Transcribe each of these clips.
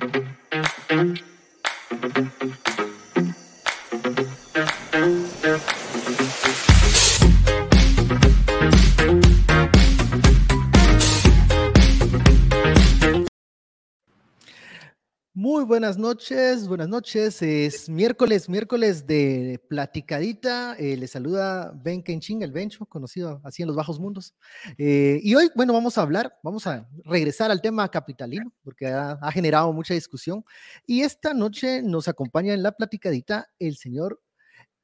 thank you buenas noches, buenas noches. Es miércoles, miércoles de platicadita. Eh, le saluda Ben Kenching, el Bencho, conocido así en los bajos mundos. Eh, y hoy, bueno, vamos a hablar, vamos a regresar al tema capitalino, porque ha, generado mucha discusión. Y esta noche nos acompaña en la platicadita el señor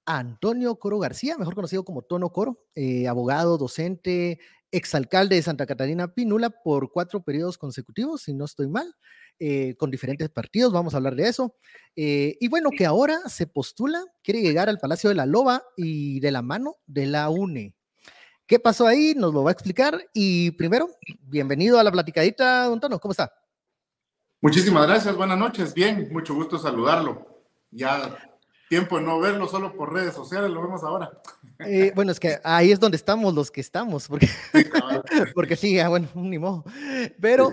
Antonio Coro García, mejor conocido como Tono Coro, eh, abogado, docente, exalcalde de Santa Catarina Pinula por cuatro periodos consecutivos, si no estoy mal. Eh, con diferentes partidos, vamos a hablar de eso. Eh, y bueno, que ahora se postula, quiere llegar al Palacio de la Loba y de la mano de la UNE. ¿Qué pasó ahí? Nos lo va a explicar. Y primero, bienvenido a la platicadita, don Tono, ¿cómo está? Muchísimas gracias, buenas noches. Bien, mucho gusto saludarlo. Ya tiempo de no verlo solo por redes sociales, lo vemos ahora. Eh, bueno, es que ahí es donde estamos los que estamos, porque sí, porque sí ah, bueno, ni modo. Pero,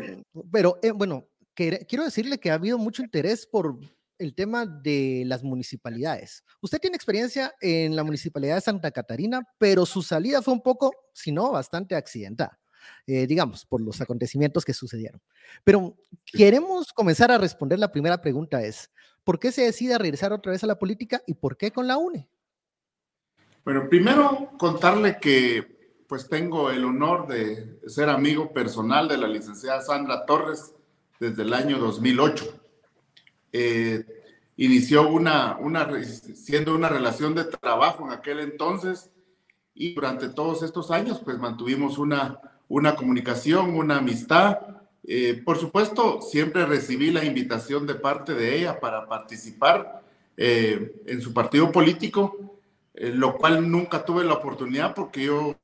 pero eh, bueno, quiero decirle que ha habido mucho interés por el tema de las municipalidades. Usted tiene experiencia en la municipalidad de Santa Catarina, pero su salida fue un poco, si no, bastante accidentada, eh, digamos, por los acontecimientos que sucedieron. Pero queremos comenzar a responder la primera pregunta es, ¿por qué se decide regresar otra vez a la política y por qué con la UNE? Bueno, primero contarle que pues tengo el honor de ser amigo personal de la licenciada Sandra Torres, desde el año 2008. Eh, inició una, una, siendo una relación de trabajo en aquel entonces y durante todos estos años pues mantuvimos una, una comunicación, una amistad. Eh, por supuesto, siempre recibí la invitación de parte de ella para participar eh, en su partido político, lo cual nunca tuve la oportunidad porque yo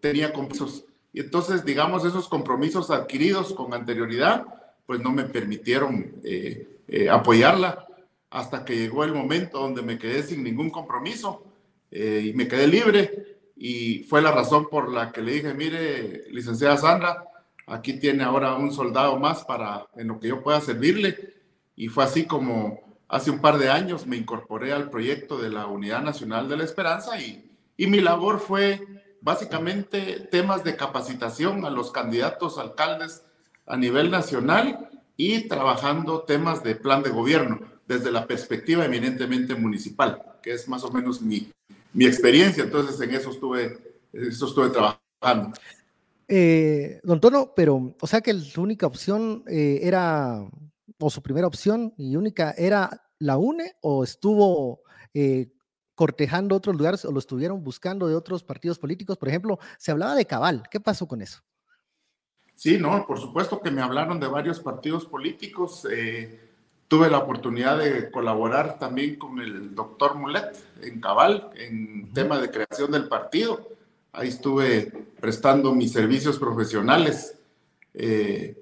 tenía compromisos. Y entonces, digamos, esos compromisos adquiridos con anterioridad, pues no me permitieron eh, eh, apoyarla hasta que llegó el momento donde me quedé sin ningún compromiso eh, y me quedé libre y fue la razón por la que le dije, mire, licenciada Sandra, aquí tiene ahora un soldado más para en lo que yo pueda servirle y fue así como hace un par de años me incorporé al proyecto de la Unidad Nacional de la Esperanza y, y mi labor fue básicamente temas de capacitación a los candidatos alcaldes a nivel nacional y trabajando temas de plan de gobierno desde la perspectiva eminentemente municipal, que es más o menos mi, mi experiencia. Entonces, en eso estuve, eso estuve trabajando. Eh, don Tono, pero, o sea que su única opción eh, era, o su primera opción y única era la UNE, o estuvo eh, cortejando otros lugares, o lo estuvieron buscando de otros partidos políticos. Por ejemplo, se hablaba de Cabal. ¿Qué pasó con eso? Sí, no, por supuesto que me hablaron de varios partidos políticos. Eh, tuve la oportunidad de colaborar también con el doctor Mulet en Cabal, en tema de creación del partido. Ahí estuve prestando mis servicios profesionales eh,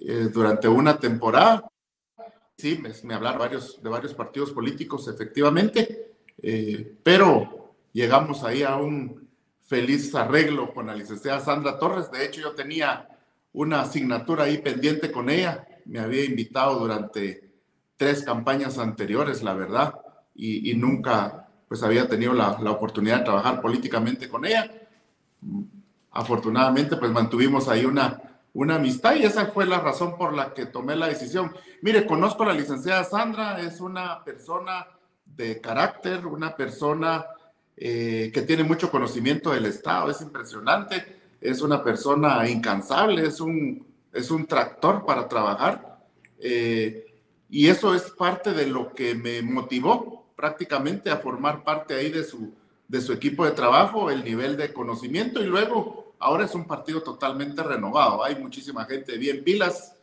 eh, durante una temporada. Sí, me, me, hablaron varios, de varios partidos políticos, efectivamente, pero llegamos ahí a un feliz arreglo con la licenciada Sandra Torres. De hecho, yo tenía una asignatura ahí pendiente con ella. Me había invitado durante tres campañas anteriores, la verdad, y, nunca pues había tenido la, la, oportunidad de trabajar políticamente con ella. Afortunadamente, pues mantuvimos ahí una, una amistad y esa fue la razón por la que tomé la decisión. Mire, conozco a la licenciada Sandra, es una persona de carácter, una persona eh, que tiene mucho conocimiento del Estado, es impresionante es una persona incansable, es un, es un tractor para trabajar. Eh, y eso es parte de lo que me motivó prácticamente a formar parte ahí de su, de su equipo de trabajo, el nivel de conocimiento y luego ahora es un partido totalmente renovado. Hay muchísima gente bien pilas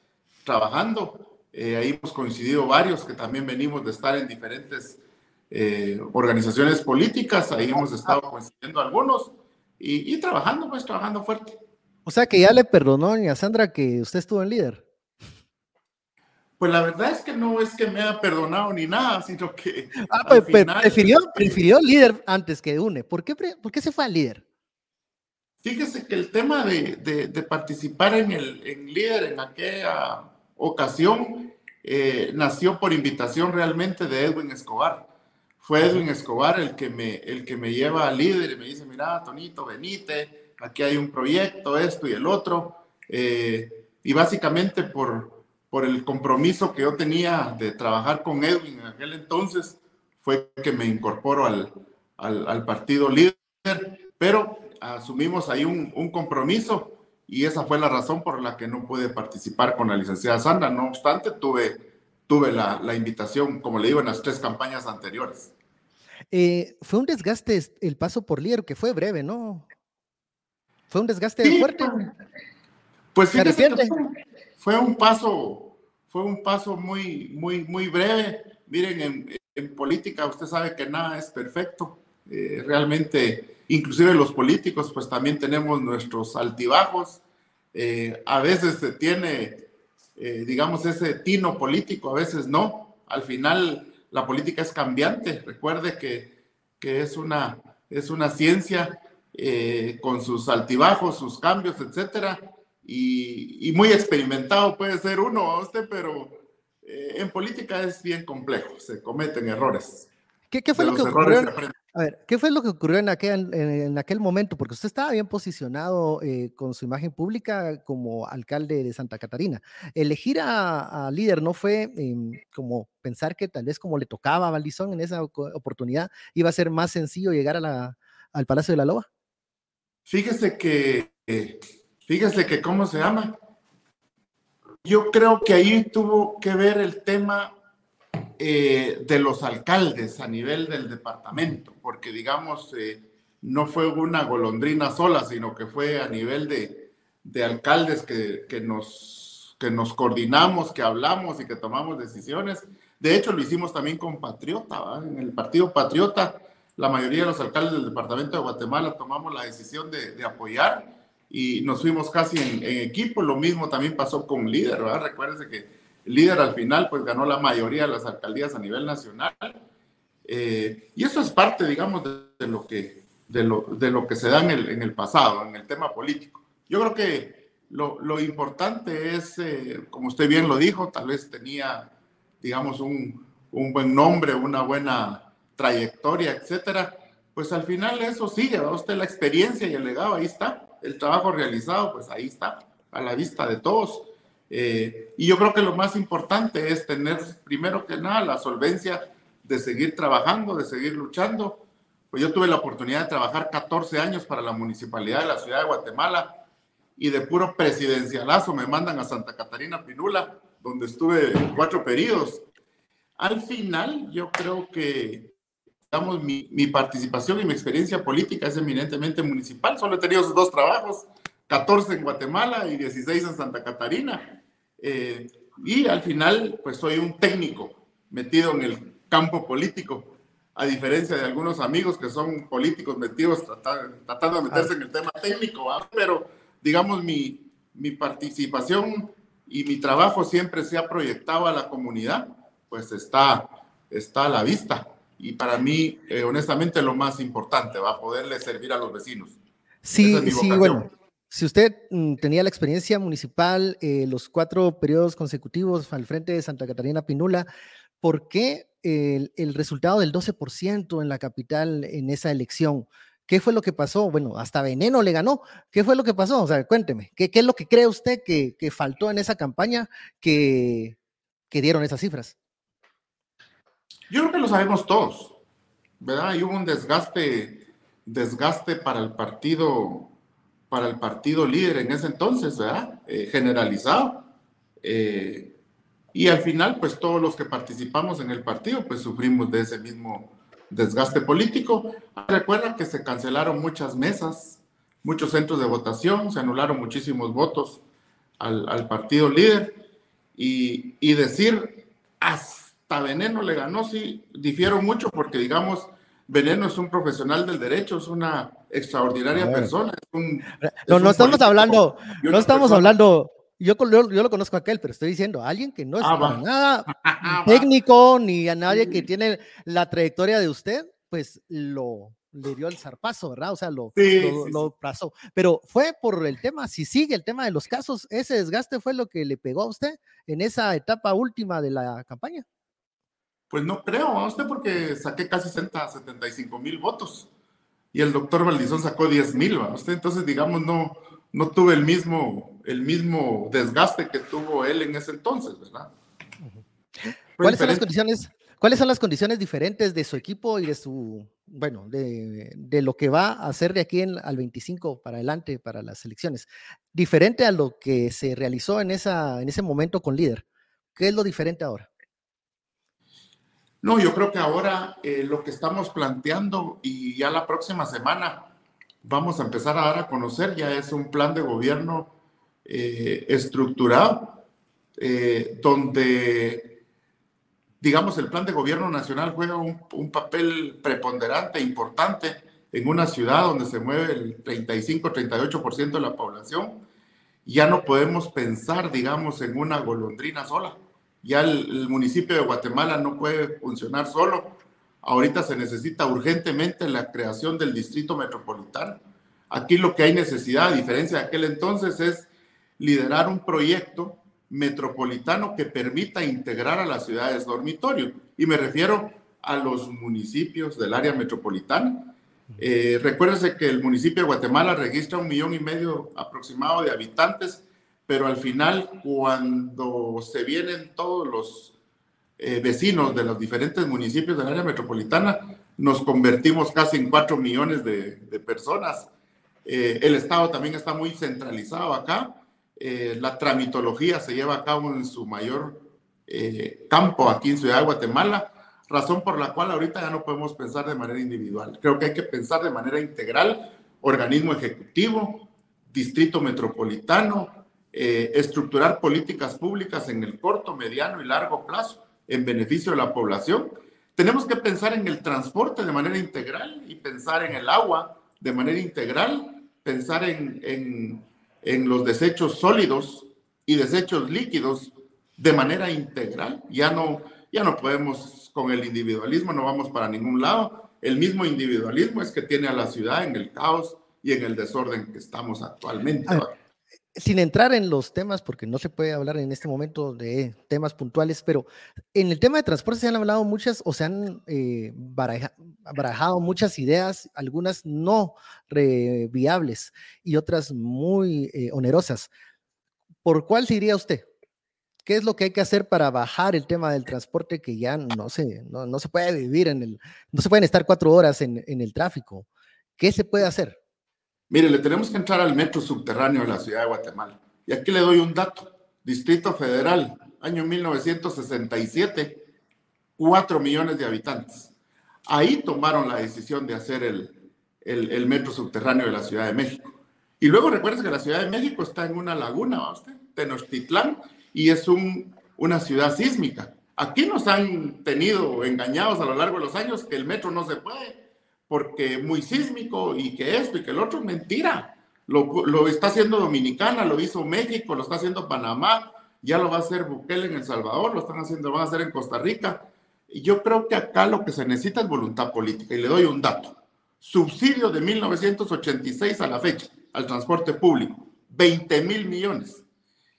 trabajando. Eh, ahí hemos coincidido varios que también venimos de estar en diferentes eh, organizaciones políticas. Ahí hemos estado coincidiendo algunos y, trabajando, pues trabajando fuerte. O sea que ya le perdonó a Sandra que usted estuvo en líder. Pues la verdad es que no es que me haya perdonado ni nada, sino que. Ah, pues, prefirió, prefirió líder antes que UNE. ¿Por qué, ¿Por qué se fue al líder? Fíjese que el tema de, de, participar en el en líder en aquella ocasión eh, nació por invitación realmente de Edwin Escobar. Fue Edwin Escobar el que me, el que me lleva al líder y me dice, mira, Tonito, venite, aquí hay un proyecto, esto y el otro. Eh, y básicamente por, por el compromiso que yo tenía de trabajar con Edwin en aquel entonces, fue que me incorporo al, al, al partido líder, pero asumimos ahí un, un compromiso y esa fue la razón por la que no pude participar con la licenciada Sandra. No obstante, tuve, tuve la, la invitación, como le digo, en las tres campañas anteriores. Eh, fue un desgaste el paso por líder, que fue breve, ¿no? Fue un desgaste fuerte. Pues fíjese que fue, fue, un paso, fue un paso muy, muy, muy breve. Miren, en, política usted sabe que nada es perfecto. Eh, realmente inclusive los políticos, pues también tenemos nuestros altibajos. Eh, a veces se tiene, eh, digamos, ese tino político, a veces no. Al final, la política es cambiante. Recuerde que, que es, una, es una ciencia con sus altibajos, sus cambios, etcétera. Y, y, muy experimentado puede ser uno, usted, pero en política es bien complejo, se cometen errores. ¿Qué, qué fue lo que ocurrió? A ver, ¿qué fue lo que ocurrió en aquel, en, aquel momento? Porque usted estaba bien posicionado eh, con su imagen pública como alcalde de Santa Catarina. Elegir a, líder no fue em, como pensar que tal vez como le tocaba a Valdizón en esa oportunidad, iba a ser más sencillo llegar a la, al Palacio de la Loba. Fíjese que, fíjese que, ¿cómo se llama? Yo creo que ahí tuvo que ver el tema eh, de los alcaldes a nivel del departamento, porque digamos, eh, no fue una golondrina sola, sino que fue a nivel de, de alcaldes que, que, nos, que nos coordinamos, que hablamos y que tomamos decisiones. De hecho, lo hicimos también con Patriota, en el Partido Patriota, la mayoría de los alcaldes del departamento de Guatemala tomamos la decisión de, de apoyar y nos fuimos casi en, en, equipo. Lo mismo también pasó con Líder, ¿verdad? Recuérdense que líder al final pues ganó la mayoría de las alcaldías a nivel nacional. Eh, y eso es parte, digamos, de, lo, que, de, lo, de lo que se da en el, en el, pasado, en el tema político. Yo creo que lo, lo importante es, eh, como usted bien lo dijo, tal vez tenía, digamos, un, un, buen nombre, una buena trayectoria, etcétera. Pues al final eso sigue, ¿va? usted la experiencia y el legado, ahí está. El trabajo realizado, pues ahí está, a la vista de todos. Eh, y yo creo que lo más importante es tener, primero que nada, la solvencia de seguir trabajando, de seguir luchando. Pues yo tuve la oportunidad de trabajar 14 años para la municipalidad de la ciudad de Guatemala y de puro presidencialazo me mandan a Santa Catarina Pinula, donde estuve cuatro periodos. Al final, yo creo que, digamos, mi, mi participación y mi experiencia política es eminentemente municipal. Solo he tenido esos dos trabajos, 14 en Guatemala y 16 en Santa Catarina. Eh, y al final, pues soy un técnico metido en el campo político, a diferencia de algunos amigos que son políticos metidos tratando, de meterse en el tema técnico, pero digamos mi, mi participación y mi trabajo siempre se ha proyectado a la comunidad, pues está, está a la vista. Y para mí, eh, honestamente, lo más importante va a poderle servir a los vecinos. Sí, sí, bueno si usted mm, tenía la experiencia municipal, eh, los cuatro periodos consecutivos al frente de Santa Catarina Pinula, ¿por qué el, el, resultado del 12% en la capital en esa elección? ¿Qué fue lo que pasó? Bueno, hasta Veneno le ganó. ¿Qué fue lo que pasó? O sea, cuénteme, ¿qué, qué es lo que cree usted que, que faltó en esa campaña que, que, dieron esas cifras? Yo creo que lo sabemos todos, ¿verdad? Hay un desgaste, desgaste para el partido para el partido líder en ese entonces, ¿verdad? Eh, generalizado. Eh, y al final, pues todos los que participamos en el partido, pues sufrimos de ese mismo desgaste político. Recuerda que se cancelaron muchas mesas, muchos centros de votación, se anularon muchísimos votos al, al partido líder. Y, y, decir hasta Veneno le ganó, sí, difiero mucho porque, digamos, Veneno es un profesional del derecho, es una extraordinaria persona. no, no estamos hablando, no estamos hablando, yo, yo, lo conozco a aquel, pero estoy diciendo, alguien que no es ah, nada técnico, ni a nadie que tiene la trayectoria de usted, pues lo, le dio el zarpazo, ¿verdad? O sea, lo, lo, pasó. Pero fue por el tema, si sigue el tema de los casos, ese desgaste fue lo que le pegó a usted en esa etapa última de la campaña. Pues no creo, a usted porque saqué casi 60, 75 mil votos y el doctor Valdizón sacó 10 mil, usted entonces digamos no, no tuve el mismo, el mismo desgaste que tuvo él en ese entonces, ¿verdad? ¿Cuáles son las condiciones? ¿Cuáles son las condiciones diferentes de su equipo y de su, bueno, de, de lo que va a hacer de aquí en, al 25 para adelante para las elecciones? Diferente a lo que se realizó en, esa, en ese momento con líder. ¿Qué es lo diferente ahora? No, yo creo que ahora eh, lo que estamos planteando y ya la próxima semana vamos a empezar a dar a conocer ya es un plan de gobierno eh, estructurado eh, donde, digamos, el plan de gobierno nacional juega un, un papel preponderante, importante en una ciudad donde se mueve el 35-38% de la población. Ya no podemos pensar, digamos, en una golondrina sola ya el, municipio de Guatemala no puede funcionar solo. Ahorita se necesita urgentemente la creación del distrito metropolitano. Aquí lo que hay necesidad, a diferencia de aquel entonces, es liderar un proyecto metropolitano que permita integrar a las ciudades dormitorio. Y me refiero a los municipios del área metropolitana. Eh, que el municipio de Guatemala registra un millón y medio aproximado de habitantes pero al final cuando se vienen todos los eh, vecinos de los diferentes municipios del área metropolitana, nos convertimos casi en cuatro millones de, personas. Eh, el Estado también está muy centralizado acá. Eh, la tramitología se lleva a cabo en su mayor campo aquí en Ciudad de Guatemala, razón por la cual ahorita ya no podemos pensar de manera individual. Creo que hay que pensar de manera integral, organismo ejecutivo, distrito metropolitano, eh, estructurar políticas públicas en el corto, mediano y largo plazo en beneficio de la población. Tenemos que pensar en el transporte de manera integral y pensar en el agua de manera integral, pensar en, en, los desechos sólidos y desechos líquidos de manera integral. Ya no, ya no podemos con el individualismo, no vamos para ningún lado. El mismo individualismo es que tiene a la ciudad en el caos y en el desorden que estamos actualmente sin entrar en los temas, porque no se puede hablar en este momento de temas puntuales, pero en el tema de transporte se han hablado muchas o se han eh, barajado muchas ideas, algunas no viables y otras muy eh, onerosas. ¿Por cuál se usted? ¿Qué es lo que hay que hacer para bajar el tema del transporte que ya no se, no, se puede vivir en el, no se pueden estar cuatro horas en el tráfico? ¿Qué se puede hacer? Mire, le tenemos que entrar al metro subterráneo de la ciudad de Guatemala. Y aquí le doy un dato. Distrito Federal, año 1967, 4 millones de habitantes. Ahí tomaron la decisión de hacer el, el, metro subterráneo de la Ciudad de México. Y luego recuerden que la Ciudad de México está en una laguna, ¿va usted? Tenochtitlán, y es un, una ciudad sísmica. Aquí nos han tenido engañados a lo largo de los años que el metro no se puede porque muy sísmico y que esto y que el otro, mentira. Lo, lo, está haciendo Dominicana, lo hizo México, lo está haciendo Panamá, ya lo va a hacer Bukele en El Salvador, lo están haciendo, lo van a hacer en Costa Rica. Y yo creo que acá lo que se necesita es voluntad política. Y le doy un dato. Subsidio de 1986 a la fecha al transporte público, 20 mil millones.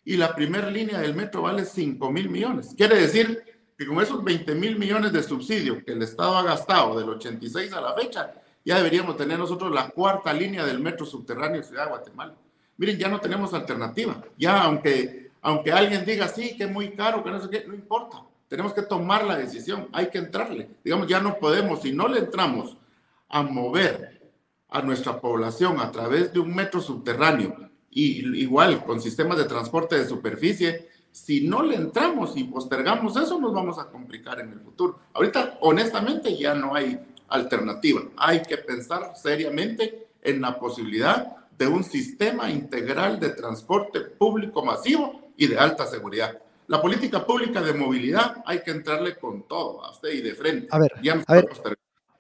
Y la primera línea del metro vale 5 mil millones. Quiere decir con esos 20 mil millones de subsidio que el Estado ha gastado del 86 a la fecha, ya deberíamos tener nosotros la cuarta línea del metro subterráneo de Ciudad de Guatemala. Miren, ya no tenemos alternativa. Ya, aunque, aunque alguien diga, sí, que es muy caro, que no sé qué, no importa. Tenemos que tomar la decisión, hay que entrarle. Digamos, ya no podemos, si no le entramos a mover a nuestra población a través de un metro subterráneo y igual con sistemas de transporte de superficie, si no le entramos y postergamos eso, nos vamos a complicar en el futuro. Ahorita, honestamente, ya no hay alternativa. Hay que pensar seriamente en la posibilidad de un sistema integral de transporte público masivo y de alta seguridad. La política pública de movilidad hay que entrarle con todo, a usted y de frente. A ver, a ver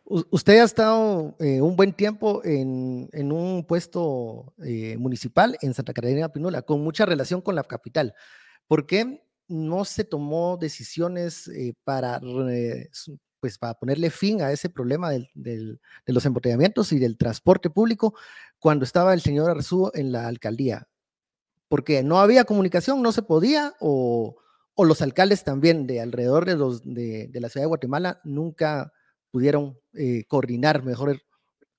usted ha estado eh, un buen tiempo en, un puesto eh, municipal en Santa Catarina Pinula, con mucha relación con la capital. ¿Por qué no se tomó decisiones eh, para pues para ponerle fin a ese problema de los embotellamientos y del transporte público cuando estaba el señor Arzú en la alcaldía? Porque no había comunicación, no se podía, o, los alcaldes también de alrededor de, los, de, la ciudad de Guatemala nunca pudieron eh, coordinar mejor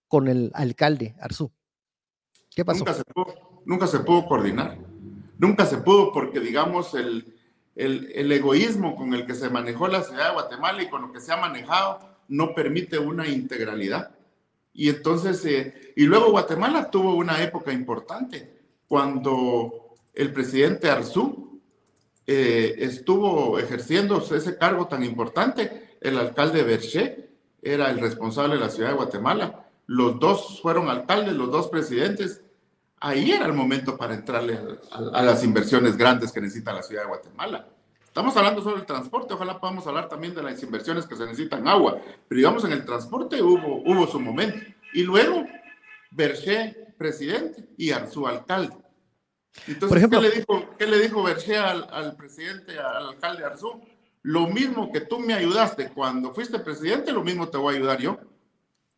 con el alcalde Arzú. ¿Qué pasó? Nunca se pudo, nunca se pudo coordinar. Nunca se pudo porque, digamos, el, el, egoísmo con el que se manejó la ciudad de Guatemala y con lo que se ha manejado no permite una integralidad. Y entonces, eh, y luego Guatemala tuvo una época importante cuando el presidente Arzú eh, estuvo ejerciendo ese cargo tan importante, el alcalde Berché era el responsable de la ciudad de Guatemala. Los dos fueron alcaldes, los dos presidentes. Ahí era el momento para entrarle a, a las inversiones grandes que necesita la ciudad de Guatemala. Estamos hablando solo del transporte, ojalá podamos hablar también de las inversiones que se necesitan agua, pero digamos en el transporte hubo, hubo su momento. Y luego, Berger, presidente, y su alcalde. Entonces, Por ejemplo, ¿qué le dijo, qué le dijo Berger al, presidente, al alcalde Arzú? Lo mismo que tú me ayudaste cuando fuiste presidente, lo mismo te voy a ayudar yo.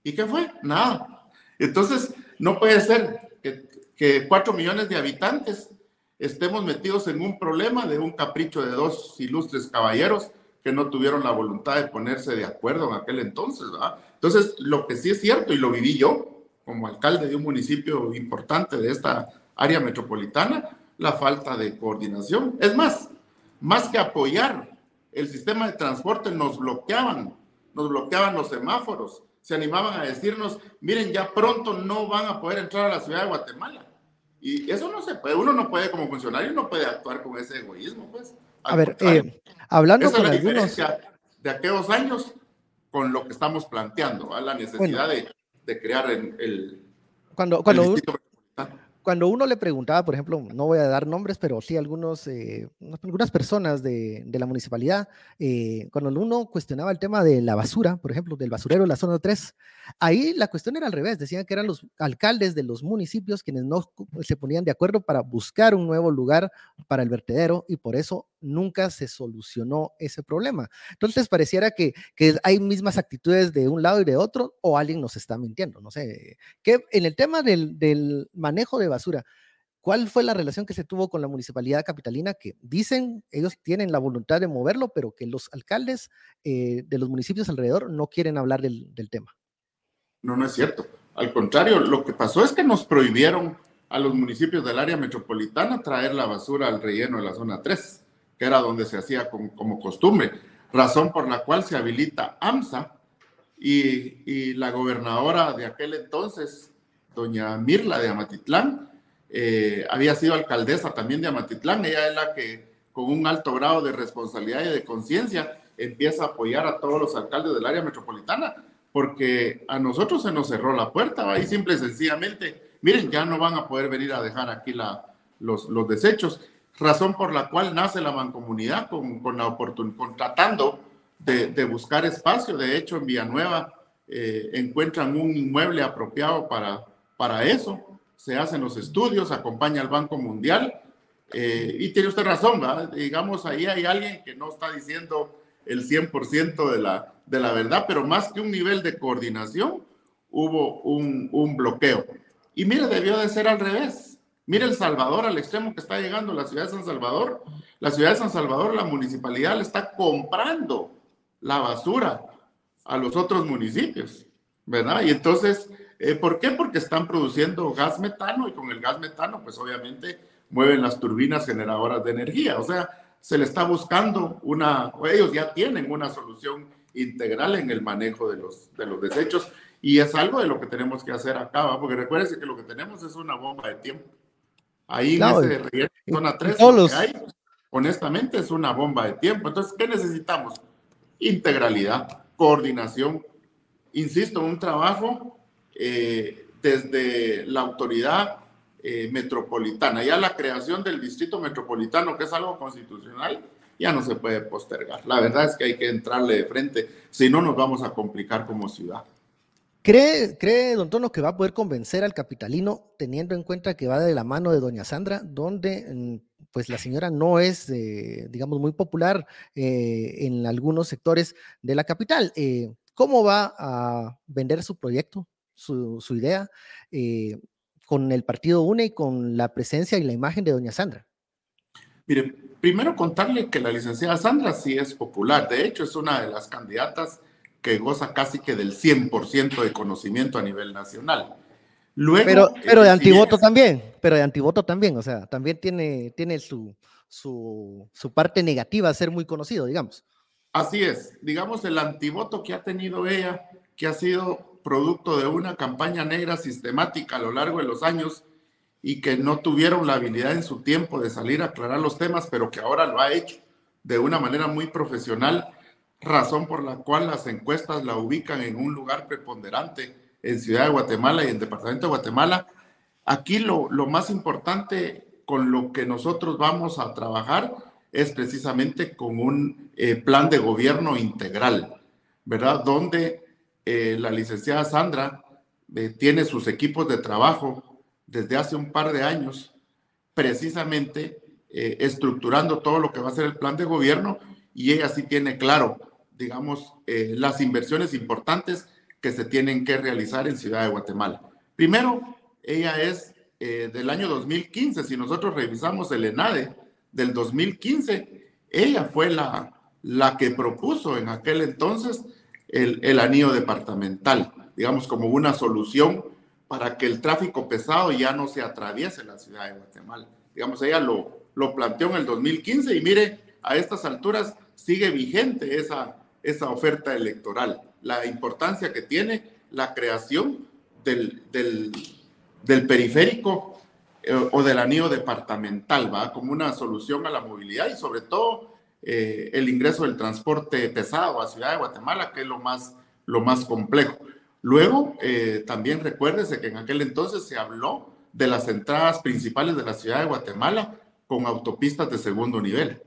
¿Y qué fue? Nada. Entonces, no puede ser que, que cuatro millones de habitantes estemos metidos en un problema de un capricho de dos ilustres caballeros que no tuvieron la voluntad de ponerse de acuerdo en aquel entonces. ¿verdad? Entonces, lo que sí es cierto, y lo viví yo como alcalde de un municipio importante de esta área metropolitana, la falta de coordinación. Es más, más que apoyar el sistema de transporte, nos bloqueaban, nos bloqueaban los semáforos, se animaban a decirnos, miren, ya pronto no van a poder entrar a la ciudad de Guatemala. Y eso no se puede, uno no puede como funcionario, no puede actuar con ese egoísmo, pues. a ver, eh, hablando con algunos... De aquellos años con lo que estamos planteando, a la necesidad de, de, crear el... Cuando, cuando, cuando uno le preguntaba, por ejemplo, no voy a dar nombres, pero sí algunos, eh, algunas personas de, de la municipalidad, eh, cuando uno cuestionaba el tema de la basura, por ejemplo, del basurero de la zona 3, ahí la cuestión era al revés, decían que eran los alcaldes de los municipios quienes no se ponían de acuerdo para buscar un nuevo lugar para el vertedero y por eso nunca se solucionó ese problema. Entonces pareciera que, que hay mismas actitudes de un lado y de otro o alguien nos está mintiendo, no sé. Que en el tema del, del manejo de basura, ¿cuál fue la relación que se tuvo con la municipalidad capitalina? Que dicen, ellos tienen la voluntad de moverlo, pero que los alcaldes eh, de los municipios alrededor no quieren hablar del, del tema. No, no es cierto. Al contrario, lo que pasó es que nos prohibieron a los municipios del área metropolitana traer la basura al relleno de la zona 3 que era donde se hacía como, costumbre, razón por la cual se habilita AMSA y, la gobernadora de aquel entonces, doña Mirla de Amatitlán, eh, había sido alcaldesa también de Amatitlán, ella es la que con un alto grado de responsabilidad y de conciencia empieza a apoyar a todos los alcaldes del área metropolitana, porque a nosotros se nos cerró la puerta, ahí simple y sencillamente, miren, ya no van a poder venir a dejar aquí la, los, los desechos razón por la cual nace la mancomunidad con, con la oportunidad, tratando de, buscar espacio. De hecho, en Villanueva eh, encuentran un inmueble apropiado para, para eso. Se hacen los estudios, acompaña al Banco Mundial. Eh, y tiene usted razón, digamos, ahí hay alguien que no está diciendo el 100% de la, de la verdad, pero más que un nivel de coordinación, hubo un, un bloqueo. Y mire, debió de ser al revés Mire El Salvador, al extremo que está llegando la ciudad de San Salvador. La ciudad de San Salvador, la municipalidad le está comprando la basura a los otros municipios, ¿verdad? Y entonces, eh, ¿por qué? Porque están produciendo gas metano y con el gas metano, pues obviamente mueven las turbinas generadoras de energía. O sea, se le está buscando una, ellos ya tienen una solución integral en el manejo de los, de los desechos y es algo de lo que tenemos que hacer acá, ¿va? porque recuérdense que lo que tenemos es una bomba de tiempo. Ahí en ese zona 3, honestamente, es una bomba de tiempo. Entonces, ¿qué necesitamos? Integralidad, coordinación. Insisto, un trabajo eh, desde la autoridad eh, metropolitana. Ya la creación del distrito metropolitano, que es algo constitucional, ya no se puede postergar. La verdad es que hay que entrarle de frente, si no nos vamos a complicar como ciudad. ¿Cree, ¿Cree, don Tono, que va a poder convencer al capitalino teniendo en cuenta que va de la mano de doña Sandra, donde mm, pues la señora no es, digamos, muy popular en algunos sectores de la capital. ¿Cómo va a vender su proyecto, su, su idea, con el partido UNE y con la presencia y la imagen de doña Sandra? Mire, primero contarle que la licenciada Sandra sí es popular. De hecho, es una de las candidatas que goza casi que del 100% de conocimiento a nivel nacional. Luego, pero, pero de antivoto también, pero de antivoto también, o sea, también tiene, tiene su, su, su parte negativa a ser muy conocido, digamos. Así es, digamos, el antivoto que ha tenido ella, que ha sido producto de una campaña negra sistemática a lo largo de los años, y que no tuvieron la habilidad en su tiempo de salir a aclarar los temas, pero que ahora lo ha hecho de una manera muy profesional, razón por la cual las encuestas la ubican en un lugar preponderante en Ciudad de Guatemala y en Departamento de Guatemala. Aquí lo, lo más importante con lo que nosotros vamos a trabajar es precisamente con un eh, plan de gobierno integral, ¿verdad? Donde eh, la licenciada Sandra eh, tiene sus equipos de trabajo desde hace un par de años, precisamente estructurando todo lo que va a ser el plan de gobierno y ella sí tiene claro, digamos, eh, las inversiones importantes que se tienen que realizar en Ciudad de Guatemala. Primero, ella es eh, del año 2015, si nosotros revisamos el ENADE del 2015, ella fue la, la que propuso en aquel entonces el, el anillo departamental, digamos, como una solución para que el tráfico pesado ya no se atraviese la ciudad de Guatemala. Digamos, ella lo, lo planteó en el 2015 y mire, a estas alturas sigue vigente esa, esa oferta electoral, la importancia que tiene la creación del, del, del periférico eh, o del anillo departamental, ¿va? Como una solución a la movilidad y sobre todo eh, el ingreso del transporte pesado a Ciudad de Guatemala, que es lo más, lo más complejo. Luego, eh, también recuérdese que en aquel entonces se habló de las entradas principales de la ciudad de Guatemala con autopistas de segundo nivel.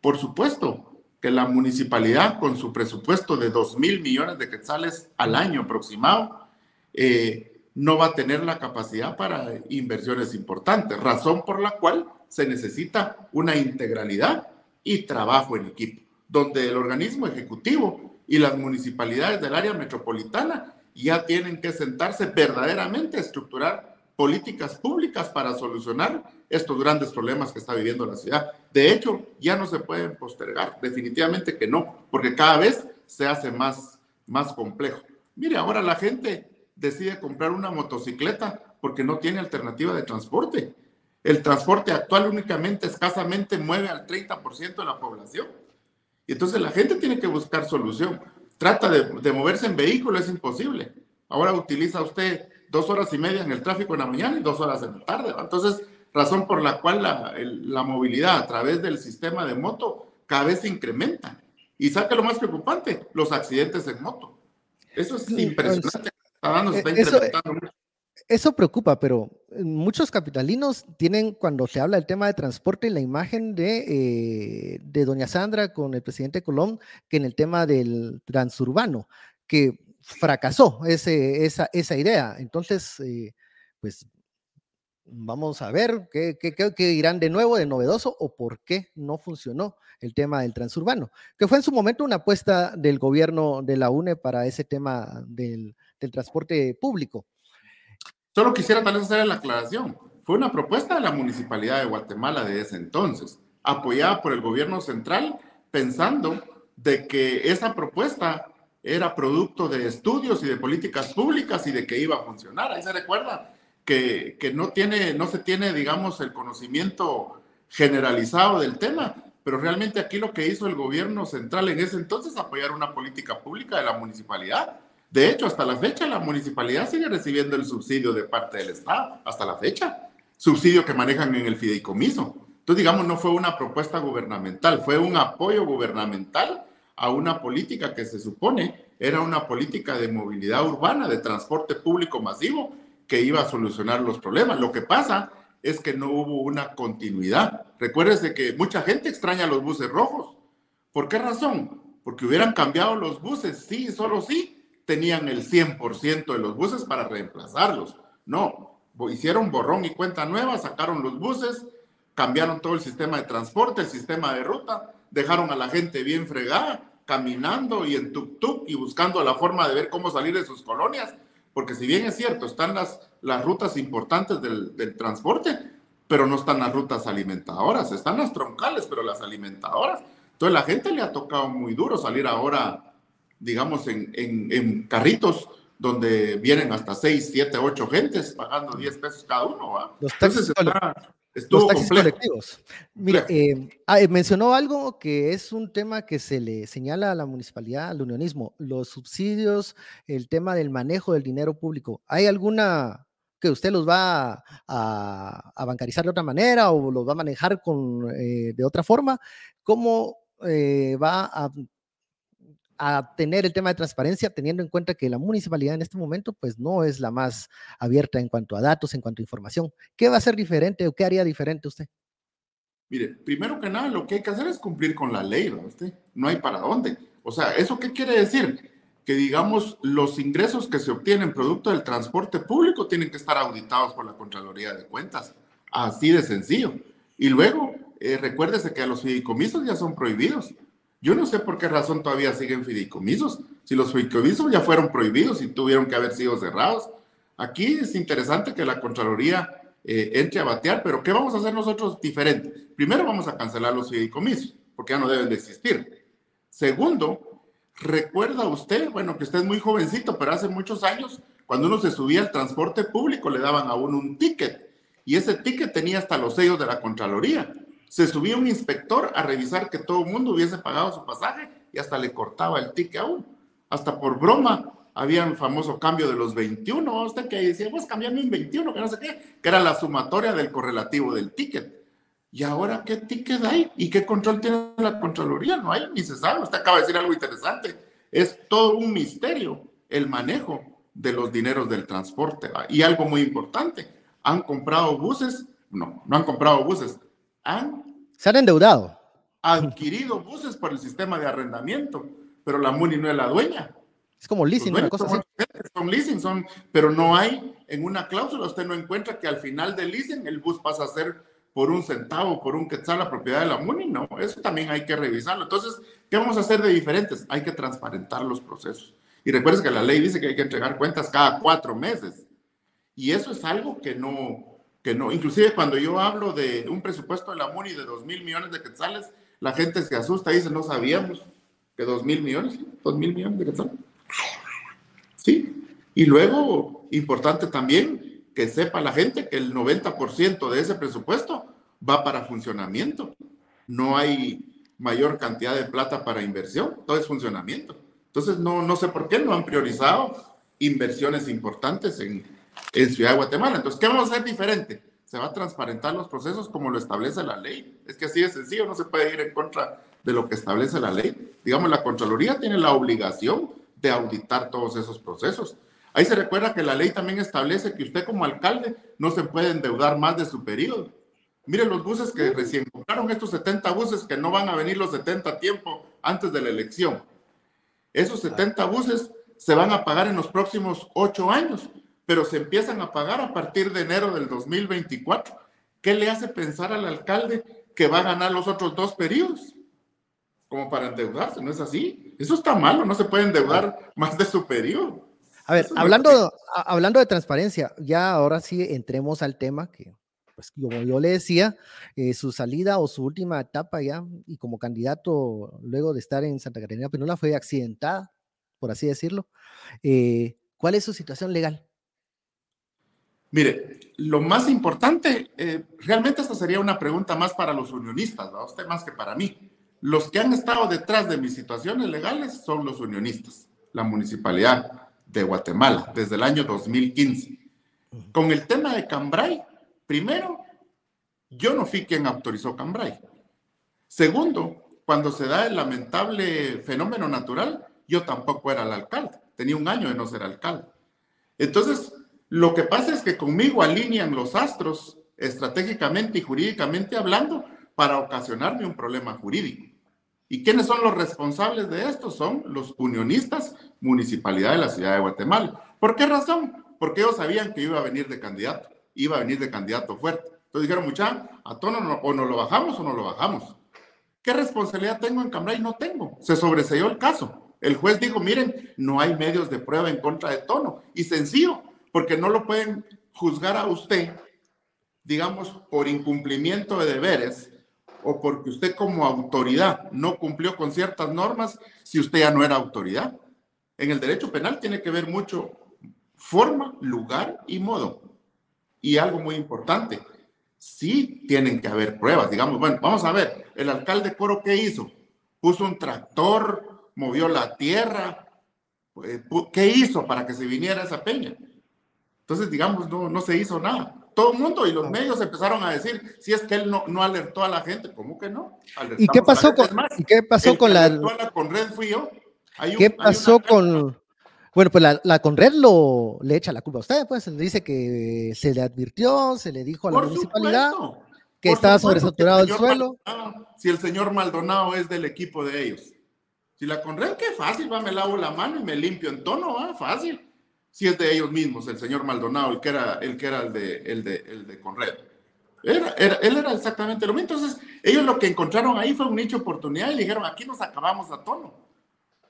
Por supuesto que la municipalidad, con su presupuesto de 2 mil millones de quetzales al año aproximado, eh, no va a tener la capacidad para inversiones importantes, razón por la cual se necesita una integralidad y trabajo en equipo, donde el organismo ejecutivo y las municipalidades del área metropolitana ya tienen que sentarse verdaderamente a estructurar políticas públicas para solucionar estos grandes problemas que está viviendo la ciudad. De hecho, ya no se pueden postergar, definitivamente que no, porque cada vez se hace más, más complejo. Mire, ahora la gente decide comprar una motocicleta porque no tiene alternativa de transporte. El transporte actual únicamente, escasamente mueve al 30% de la población. Y entonces la gente tiene que buscar solución trata de, moverse en vehículo, es imposible. Ahora utiliza usted dos horas y media en el tráfico en la mañana y dos horas en la tarde. Entonces, razón por la cual la, movilidad a través del sistema de moto cada vez se incrementa. Y saca lo más preocupante, los accidentes en moto. Eso es impresionante. Eso, eso preocupa, pero eh, muchos capitalinos tienen, cuando se habla del tema de transporte, la imagen de, eh, de doña Sandra con el presidente Colón, que en el tema del transurbano, que fracasó esa, idea. Entonces, eh, pues vamos a ver qué, qué, qué, dirán de nuevo, de novedoso, o por qué no funcionó el tema del transurbano, que fue en su momento una apuesta del gobierno de la UNE para ese tema del, del transporte público. Solo quisiera tal vez hacer la aclaración. Fue una propuesta de la Municipalidad de Guatemala de ese entonces, apoyada por el gobierno central, pensando de que esa propuesta era producto de estudios y de políticas públicas y de que iba a funcionar. Ahí se recuerda que, no se tiene, digamos, el conocimiento generalizado del tema, pero realmente aquí lo que hizo el gobierno central en ese entonces apoyar una política pública de la municipalidad de hecho, hasta la fecha la municipalidad sigue recibiendo el subsidio de parte del Estado, hasta la fecha, subsidio que manejan en el fideicomiso. Entonces, digamos, no fue una propuesta gubernamental, fue un apoyo gubernamental a una política que se supone era una política de movilidad urbana, de transporte público masivo, que iba a solucionar los problemas. Lo que pasa es que no hubo una continuidad. Recuérdese que mucha gente extraña los buses rojos. ¿Por qué razón? Porque hubieran cambiado los buses, sí, solo sí, tenían el 100% de los buses para reemplazarlos. No, hicieron borrón y cuenta nueva, sacaron los buses, cambiaron todo el sistema de transporte, el sistema de ruta, dejaron a la gente bien fregada, caminando y en tuk-tuk y buscando la forma de ver cómo salir de sus colonias, porque si bien es cierto, están las, las rutas importantes del, del transporte, pero no están las rutas alimentadoras, están las troncales, pero las alimentadoras. Entonces la gente le ha tocado muy duro salir ahora, digamos, en, en, en carritos donde vienen hasta 6, 7, 8 gentes pagando 10 pesos cada uno. Los taxis, Los taxis colectivos. Mira, eh, ah, eh, mencionó algo que es un tema que se le señala a la municipalidad, al unionismo, los subsidios, el tema del manejo del dinero público. ¿Hay alguna que usted los va a, a bancarizar de otra manera o los va a manejar con, eh, de otra forma? ¿Cómo eh, va a a tener el tema de transparencia, teniendo en cuenta que la municipalidad en este momento pues no es la más abierta en cuanto a datos, en cuanto a información. ¿Qué va a ser diferente o qué haría diferente usted? Mire, primero que nada, lo que hay que hacer es cumplir con la ley, ¿no? Usted? No hay para dónde. O sea, ¿eso qué quiere decir? Que digamos, los ingresos que se obtienen producto del transporte público tienen que estar auditados por la Contraloría de Cuentas. Así de sencillo. Y luego, eh, recuérdese que los fideicomisos ya son prohibidos. Yo no sé por qué razón todavía siguen fideicomisos. Si los fideicomisos ya fueron prohibidos y tuvieron que haber sido cerrados. Aquí es interesante que la Contraloría eh, entre a batear, pero ¿qué vamos a hacer nosotros diferente? Primero vamos a cancelar los fideicomisos, porque ya no deben de existir. Segundo, recuerda usted, bueno, que usted es muy jovencito, pero hace muchos años, cuando uno se subía al transporte público, le daban a uno un ticket, y ese ticket tenía hasta los sellos de la Contraloría se subía un inspector a revisar que todo el mundo hubiese pagado su pasaje y hasta le cortaba el ticket a uno. Hasta por broma había un famoso cambio de los 21, usted que decía, pues cambiame un 21, que no sé qué, que era la sumatoria del correlativo del ticket. ¿Y ahora qué ticket hay? ¿Y qué control tiene la Contraloría? No hay, ni se sabe. Usted acaba de decir algo interesante. Es todo un misterio el manejo de los dineros del transporte. Y algo muy importante, han comprado buses, no, no han comprado buses, han se han endeudado. Adquirido buses por el sistema de arrendamiento, pero la MUNI no es la dueña. Es como leasing, una cosa son, son leasing, son, pero no hay en una cláusula, usted no encuentra que al final del leasing el bus pasa a ser por un centavo, por un quetzal la propiedad de la MUNI, no, eso también hay que revisarlo. Entonces, ¿qué vamos a hacer de diferentes? Hay que transparentar los procesos. Y recuerden que la ley dice que hay que entregar cuentas cada cuatro meses. Y eso es algo que no, que no. Inclusive cuando yo hablo de un presupuesto de la MUNI de 2 mil millones de quetzales, la gente se asusta y dice, no sabíamos que 2 mil millones, 2 mil millones de quetzales. Sí. Y luego, importante también que sepa la gente que el 90% de ese presupuesto va para funcionamiento. No hay mayor cantidad de plata para inversión, todo es funcionamiento. Entonces, no, no sé por qué no han priorizado inversiones importantes en, en Ciudad de Guatemala. Entonces, ¿qué vamos a hacer diferente? Se va a transparentar los procesos como lo establece la ley. Es que así de sencillo, no se puede ir en contra de lo que establece la ley. Digamos, la Contraloría tiene la obligación de auditar todos esos procesos. Ahí se recuerda que la ley también establece que usted como alcalde no se puede endeudar más de su periodo. Miren los buses que recién compraron, estos 70 buses que no van a venir los 70 tiempo antes de la elección. Esos 70 buses se van a pagar en los próximos 8 años pero se empiezan a pagar a partir de enero del 2024. ¿Qué le hace pensar al alcalde que va a ganar los otros dos periodos? Como para endeudarse, ¿no es así? Eso está malo, no se puede endeudar más de su periodo. A ver, hablando, hablando de transparencia, ya ahora sí entremos al tema que, pues como yo le decía, eh, su salida o su última etapa ya, y como candidato luego de estar en Santa Catarina Penola fue accidentada, por así decirlo. Eh, ¿Cuál es su situación legal? Mire, lo más importante, eh, realmente esta sería una pregunta más para los unionistas, ¿no? usted más que para mí. Los que han estado detrás de mis situaciones legales son los unionistas, la municipalidad de Guatemala, desde el año 2015. Con el tema de Cambrai, primero, yo no fui quien autorizó Cambrai. Segundo, cuando se da el lamentable fenómeno natural, yo tampoco era el alcalde. Tenía un año de no ser alcalde. Entonces, lo que pasa es que conmigo alinean los astros estratégicamente y jurídicamente hablando para ocasionarme un problema jurídico. ¿Y quiénes son los responsables de esto? Son los unionistas, municipalidad de la ciudad de Guatemala. ¿Por qué razón? Porque ellos sabían que iba a venir de candidato, iba a venir de candidato fuerte. Entonces dijeron, mucha, a tono o no lo bajamos o no lo bajamos. ¿Qué responsabilidad tengo en Cambrai? No tengo. Se sobreseyó el caso. El juez dijo, miren, no hay medios de prueba en contra de tono. Y sencillo, porque no lo pueden juzgar a usted, digamos, por incumplimiento de deberes o porque usted como autoridad no cumplió con ciertas normas si usted ya no era autoridad. En el derecho penal tiene que ver mucho forma, lugar y modo. Y algo muy importante, sí tienen que haber pruebas. Digamos, bueno, vamos a ver, el alcalde Coro, ¿qué hizo? Puso un tractor, movió la tierra. Eh, ¿Qué hizo para que se viniera esa peña? Entonces, digamos, no, no se hizo nada todo el mundo y los medios empezaron a decir si es que él no, no alertó a la gente, ¿cómo que no? ¿Y qué pasó con, ¿y qué pasó con la, con Red fui yo? ¿Qué pasó con bueno, pues la, la Conred lo le echa la culpa a usted, pues le dice que se le advirtió, se le dijo a la municipalidad que estaba sobresaturado el, suelo. si el señor Maldonado es del equipo de ellos. Si la Conred, qué fácil, va, me lavo la mano y me limpio en tono, va, fácil si es de ellos mismos, el señor Maldonado, el que era el, que era el, de, el, de, el de Conred. Él era exactamente lo mismo. Entonces, ellos lo que encontraron ahí fue un nicho de oportunidad y dijeron, aquí nos acabamos a tono.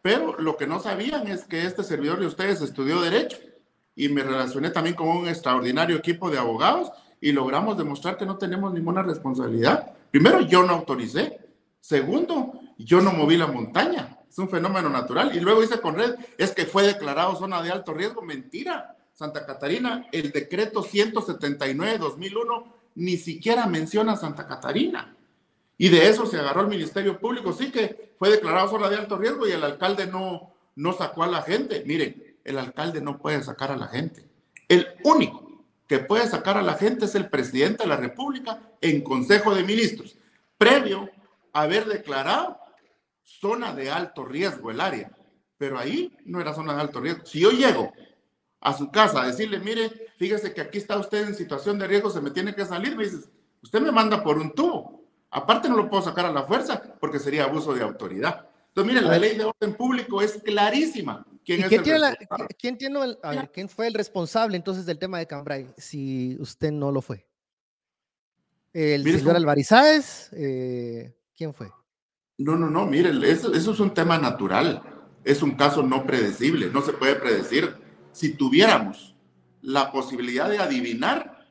Pero lo que no sabían es que este servidor de ustedes estudió Derecho y me relacioné también con un extraordinario equipo de abogados y logramos demostrar que no tenemos ninguna responsabilidad. Primero, yo no autoricé. Segundo, yo no moví la montaña es un fenómeno natural. Y luego dice Conred, es que fue declarado zona de alto riesgo. Mentira. Santa Catarina, el decreto 179-2001 ni siquiera menciona Santa Catarina. Y de eso se agarró el Ministerio Público. Sí que fue declarado zona de alto riesgo y el alcalde no, no sacó a la gente. Miren, el alcalde no puede sacar a la gente. El único que puede sacar a la gente es el presidente de la República en Consejo de Ministros, previo a haber declarado zona de alto riesgo el área, pero ahí no era zona de alto riesgo. Si yo llego a su casa a decirle, mire, fíjese que aquí está usted en situación de riesgo, se me tiene que salir, me dices, usted me manda por un tubo. Aparte no lo puedo sacar a la fuerza porque sería abuso de autoridad. Entonces, mire, la ley de orden público es clarísima. ¿Quién, quién, tiene ¿quién, tiene el, ¿Quién fue el responsable entonces del tema de Cambrai si usted no lo fue? ¿El señor Alvarizáez? Eh, ¿Quién fue? No, no, no, mire, eso, es un tema natural, es un caso no predecible, no se puede predecir. Si tuviéramos la posibilidad de adivinar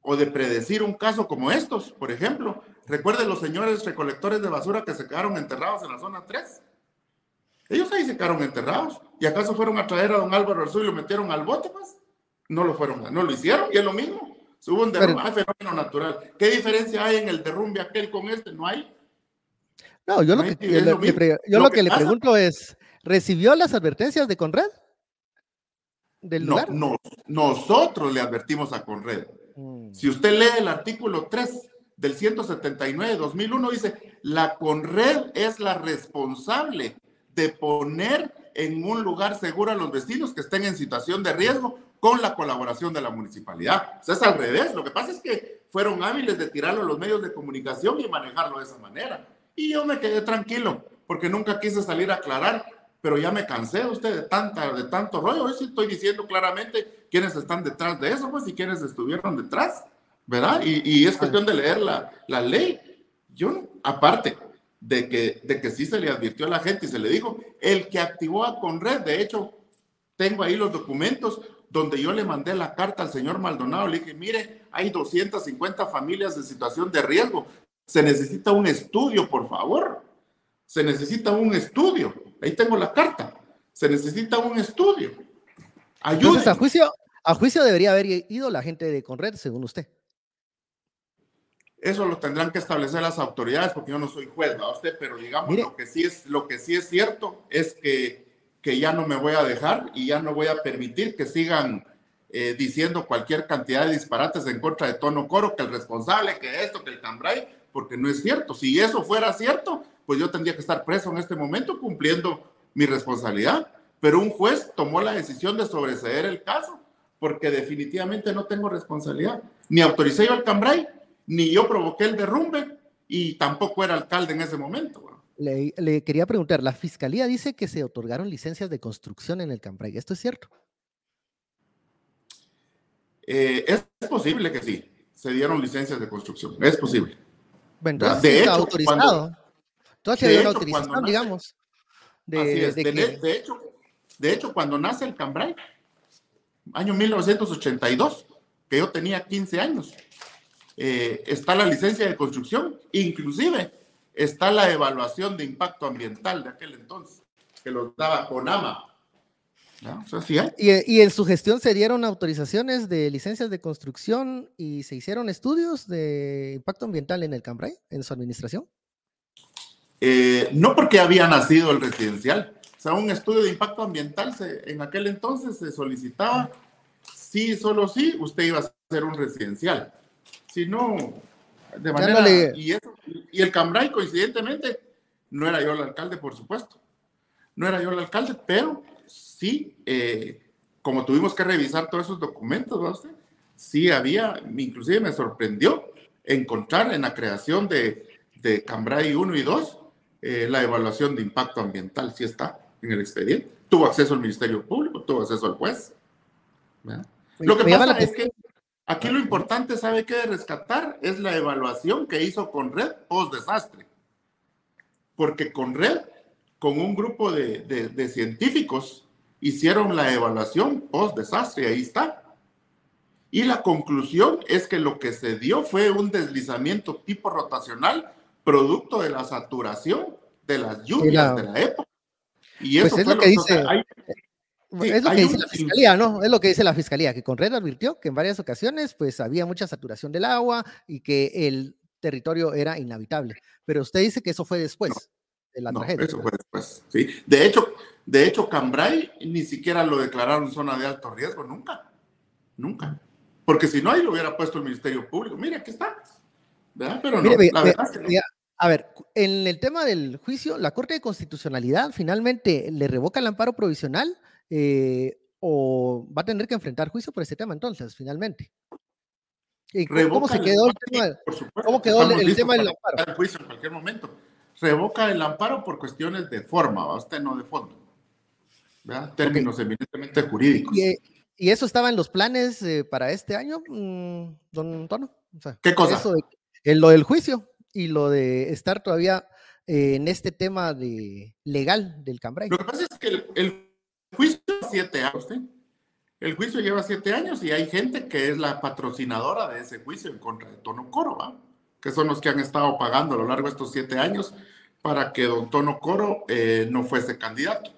o de predecir un caso como estos, por ejemplo, recuerden los señores recolectores de basura que se quedaron enterrados en la zona 3. Ellos ahí se quedaron enterrados. ¿Y acaso fueron a traer a don Álvaro Arzú y lo metieron al bote, pues? No lo fueron, no lo hicieron y es lo mismo. Hubo un derrumbe, fenómeno natural. ¿Qué diferencia hay en el derrumbe aquel con este? No hay. No, yo lo que, le, yo lo, que, le pregunto es, ¿recibió las advertencias de Conred? Del lugar? No, nosotros le advertimos a Conred. Mm. Si usted lee el artículo 3 del 179-2001, dice, la Conred es la responsable de poner en un lugar seguro a los vecinos que estén en situación de riesgo con la colaboración de la municipalidad. O sea, es al revés. Lo que pasa es que fueron hábiles de tirarlo a los medios de comunicación y manejarlo de esa manera. Y yo me quedé tranquilo, porque nunca quise salir a aclarar, pero ya me cansé usted de, tanta, de tanto rollo. Hoy sí estoy diciendo claramente quiénes están detrás de eso, pues, y quiénes estuvieron detrás, ¿verdad? Y, y es cuestión de leer la, la ley. Yo, aparte de que, de que sí se le advirtió a la gente y se le dijo, el que activó a Conred, de hecho, tengo ahí los documentos donde yo le mandé la carta al señor Maldonado, le dije, mire, hay 250 familias en situación de riesgo, se necesita un estudio, por favor. Se necesita un estudio. Ahí tengo la carta. Se necesita un estudio. Entonces, a juicio, a juicio debería haber ido la gente de Conred, según usted. Eso lo tendrán que establecer las autoridades, porque yo no soy juez, ¿no? usted? Pero digamos, lo que, sí es, lo que sí es cierto es que, que ya no me voy a dejar y ya no voy a permitir que sigan eh, diciendo cualquier cantidad de disparates en contra de Tono Coro, que el responsable, que esto, que el Cambrai, porque no es cierto. Si eso fuera cierto, pues yo tendría que estar preso en este momento cumpliendo mi responsabilidad. Pero un juez tomó la decisión de sobreseer el caso, porque definitivamente no tengo responsabilidad. Ni autoricé yo al Cambrai, ni yo provoqué el derrumbe, y tampoco era alcalde en ese momento. Le, le, quería preguntar, la fiscalía dice que se otorgaron licencias de construcción en el Cambrai. ¿Esto es cierto? Eh, es posible que sí se dieron licencias de construcción. Es posible. Bueno, de hecho, autorizado. Entonces, de autorización, digamos. De, de, hecho, de hecho, cuando nace el Cambrai, año 1982, que yo tenía 15 años, eh, está la licencia de construcción, inclusive está la evaluación de impacto ambiental de aquel entonces, que lo daba CONAMA. ¿Y, en su gestión se dieron autorizaciones de licencias de construcción y se hicieron estudios de impacto ambiental en el Cambrai, en su administración? Eh, no porque había nacido el residencial. O sea, un estudio de impacto ambiental en aquel entonces se solicitaba, sí, solo sí, usted iba a ser un residencial. Si no, de manera... Y, y el Cambrai, coincidentemente, no era yo el alcalde, por supuesto. No era yo el alcalde, pero sí, eh, como tuvimos que revisar todos esos documentos, ¿verdad sí había, inclusive me sorprendió encontrar en la creación de, de Cambrai 1 y 2 eh, la evaluación de impacto ambiental, sí está en el expediente. Tuvo acceso al Ministerio Público, tuvo acceso al juez. Lo que pasa es que aquí lo importante, ¿sabe qué? De rescatar es la evaluación que hizo con Red post desastre. Porque con Red, con un grupo de, de, de científicos, hicieron la evaluación post desastre, ahí está. Y la conclusión es que lo que se dio fue un deslizamiento tipo rotacional producto de la saturación de las lluvias de la época. Y pues eso es lo que dice. es lo que dice la fiscalía, ¿no? Es lo que dice la fiscalía, que Conred advirtió que en varias ocasiones pues había mucha saturación del agua y que el territorio era inhabitable. Pero usted dice que eso fue después de la tragedia. Eso fue después, sí. De hecho, de hecho, Cambrai ni siquiera lo declararon zona de alto riesgo, nunca. Nunca. Porque si no, ahí lo hubiera puesto el Ministerio Público. Mire, aquí está. Pero no, la verdad A ver, en el tema del juicio, la Corte de Constitucionalidad finalmente le revoca el amparo provisional eh, o va a tener que enfrentar juicio por ese tema entonces, finalmente. ¿Cómo, se quedó el tema, ¿cómo quedó el, tema del amparo? El juicio en cualquier momento. Revoca el amparo por cuestiones de forma, usted no de fondo. Términos eminentemente jurídicos. ¿Y, eso estaba en los planes eh, para este año, mm, don Tono? ¿Qué cosa? Eso en lo del juicio y lo de estar todavía eh, en este tema de legal del Cambrai. Lo que pasa es que el, juicio lleva siete años, ¿sí? El juicio lleva siete años y hay gente que es la patrocinadora de ese juicio en contra de Tono Coro, ¿va? que son los que han estado pagando a lo largo de estos siete años para que don Tono Coro eh, no fuese candidato.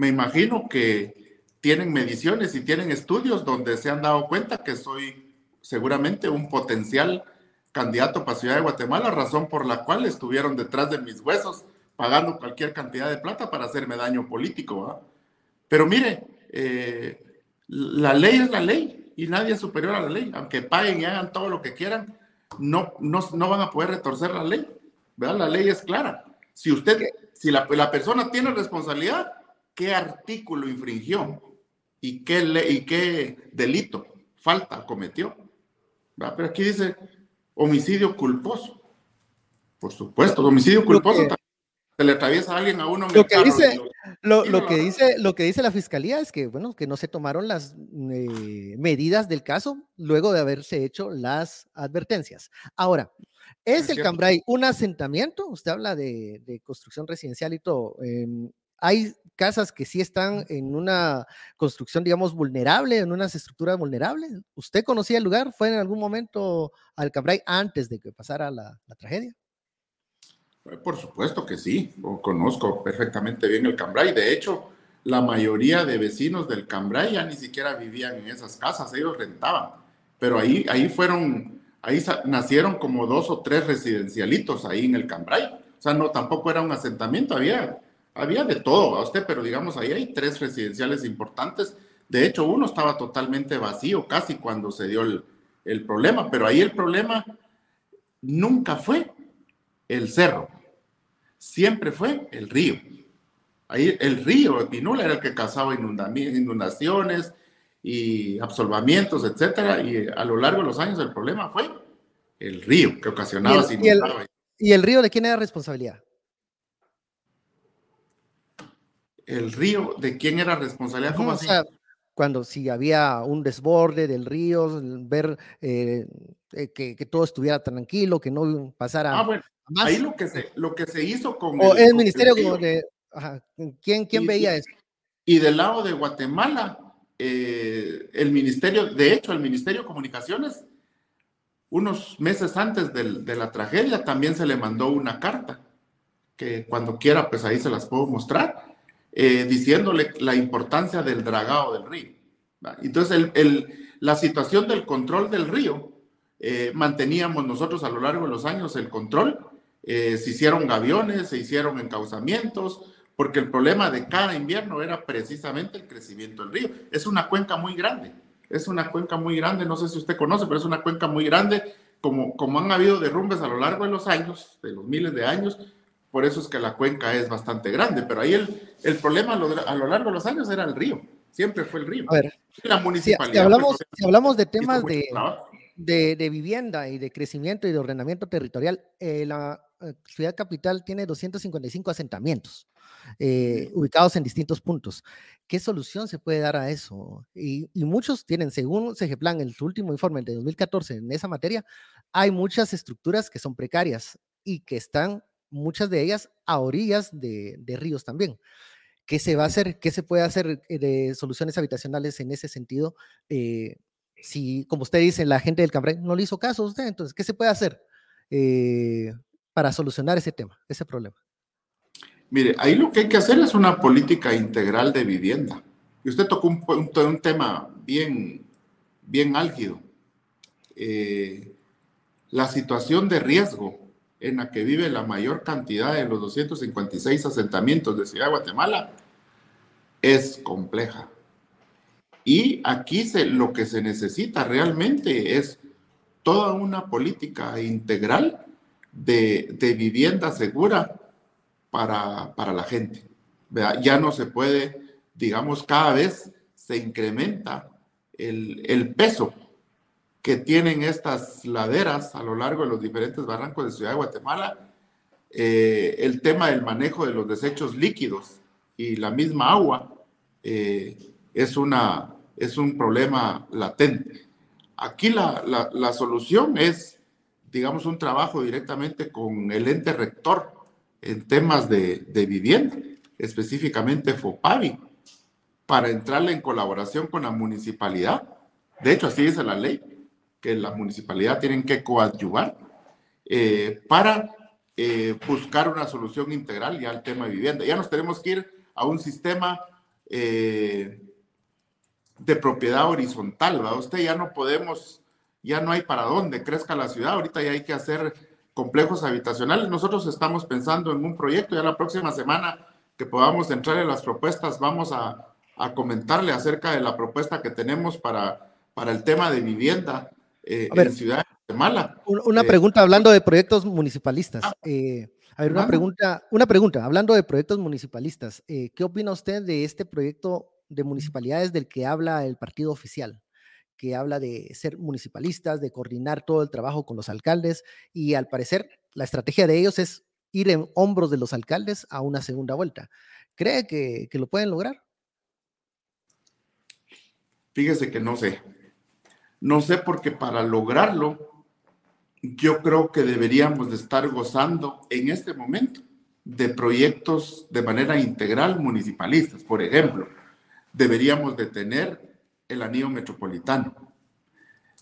Me imagino que tienen mediciones y tienen estudios donde se han dado cuenta que soy seguramente un potencial candidato para Ciudad de Guatemala, razón por la cual estuvieron detrás de mis huesos pagando cualquier cantidad de plata para hacerme daño político. Pero mire, eh, la ley es la ley y nadie es superior a la ley. Aunque paguen y hagan todo lo que quieran, no, no, no van a poder retorcer la ley. ¿verdad? La ley es clara. Si usted, si la, la persona tiene responsabilidad, ¿qué artículo infringió? ¿Y qué, y qué delito, falta cometió? Pero aquí dice, homicidio culposo. Por supuesto, homicidio culposo se le atraviesa a alguien a uno. lo que dice, lo, que dice, lo que dice la fiscalía es que bueno, que no se tomaron las eh, medidas del caso luego de haberse hecho las advertencias. Ahora, ¿es, el Cambrai un asentamiento? Usted habla de, de construcción residencial y todo. Em, hay casas que sí están en una construcción, digamos, vulnerable, en unas estructuras vulnerables. ¿Usted conocía el lugar? ¿Fue en algún momento al Cambrai antes de que pasara la, tragedia? Eh, por supuesto que sí, conozco perfectamente bien el Cambrai. De hecho, la mayoría de vecinos del Cambrai ya ni siquiera vivían en esas casas, ellos rentaban. Pero ahí, ahí fueron, ahí nacieron como dos o tres residencialitos ahí en el Cambrai. O sea, no, tampoco era un asentamiento, había había de todo, a usted, pero digamos, ahí hay tres residenciales importantes. De hecho, uno estaba totalmente vacío casi cuando se dio el, problema, pero ahí el problema nunca fue el cerro, siempre fue el río. Ahí el río de Pinula era el que causaba inundaciones y absolvamientos, etcétera, y a lo largo de los años el problema fue el río que ocasionaba. ¿Y el, ¿y el río de quién era responsabilidad? El río, ¿de quién era responsabilidad? ¿Cómo así? cuando si había un desborde del río, ver eh, eh, que, todo estuviera tranquilo, que no pasara. Ah, bueno, ahí lo que se, lo que se hizo con. el, ministerio de. ¿Quién, quién veía eso? Y del lado de Guatemala, eh, el ministerio, de hecho, el Ministerio de Comunicaciones, unos meses antes de la tragedia, también se le mandó una carta, que cuando quiera, pues ahí se las puedo mostrar eh, diciéndole la importancia del dragado del río. Entonces, la situación del control del río, eh, manteníamos nosotros a lo largo de los años el control, eh, se hicieron gaviones, se hicieron encauzamientos, porque el problema de cada invierno era precisamente el crecimiento del río. Es una cuenca muy grande, es una cuenca muy grande, no sé si usted conoce, pero es una cuenca muy grande, como han habido derrumbes a lo largo de los años, de los miles de años, por eso es que la cuenca es bastante grande, pero ahí el, el problema a lo, largo de los años era el río, siempre fue el río. A ver, la municipalidad. Si, hablamos, si hablamos de temas de, de, de, vivienda y de crecimiento y de ordenamiento territorial, eh, la eh, ciudad capital tiene 255 asentamientos. Eh, ubicados en distintos puntos. ¿Qué solución se puede dar a eso? Y, y muchos tienen, según CGPlan, en su último informe, el de 2014, en esa materia, hay muchas estructuras que son precarias y que están muchas de ellas a orillas de, ríos también. ¿Qué se va a hacer? ¿Qué se puede hacer eh, de soluciones habitacionales en ese sentido? Eh, si, como usted dice, la gente del Cambrai no le hizo caso a usted, entonces, ¿qué se puede hacer eh, para solucionar ese tema, ese problema? Mire, ahí lo que hay que hacer es una política integral de vivienda. Y usted tocó un, un, tema bien, bien álgido. la situación de riesgo en la que vive la mayor cantidad de los 256 asentamientos de Ciudad Guatemala es compleja. Y aquí lo que se necesita realmente es toda una política integral de, vivienda segura para, para la gente. Ya no se puede, digamos, cada vez se incrementa el, el peso que tienen estas laderas a lo largo de los diferentes barrancos de Ciudad de Guatemala, eh, el tema del manejo de los desechos líquidos y la misma agua eh, es, una, es un problema latente. Aquí la, la, solución es, digamos, un trabajo directamente con el ente rector en temas de, de vivienda, específicamente FOPAVI, para entrarle en colaboración con la municipalidad. De hecho, así dice la ley, que la municipalidad tienen que coadyuvar eh, para eh, buscar una solución integral ya al tema de vivienda. Ya nos tenemos que ir a un sistema eh, de propiedad horizontal, ¿va? Usted ya no podemos, ya no hay para dónde crezca la ciudad, ahorita ya hay que hacer complejos habitacionales. Nosotros estamos pensando en un proyecto, ya la próxima semana que podamos entrar en las propuestas, vamos a, a comentarle acerca de la propuesta que tenemos para, para el tema de vivienda eh, en Ciudad de Guatemala. Una eh, pregunta hablando de proyectos municipalistas. Ah, eh, a ver, una pregunta, una pregunta, hablando de proyectos municipalistas, ¿qué opina usted de este proyecto de municipalidades del que habla el partido oficial? que habla de ser municipalistas, de coordinar todo el trabajo con los alcaldes y al parecer la estrategia de ellos es ir en hombros de los alcaldes a una segunda vuelta. ¿Cree que, que lo pueden lograr? Fíjese que no sé. No sé porque para lograrlo, yo creo que deberíamos de estar gozando en este momento de proyectos de manera integral municipalistas. Por ejemplo, deberíamos de tener el anillo metropolitano.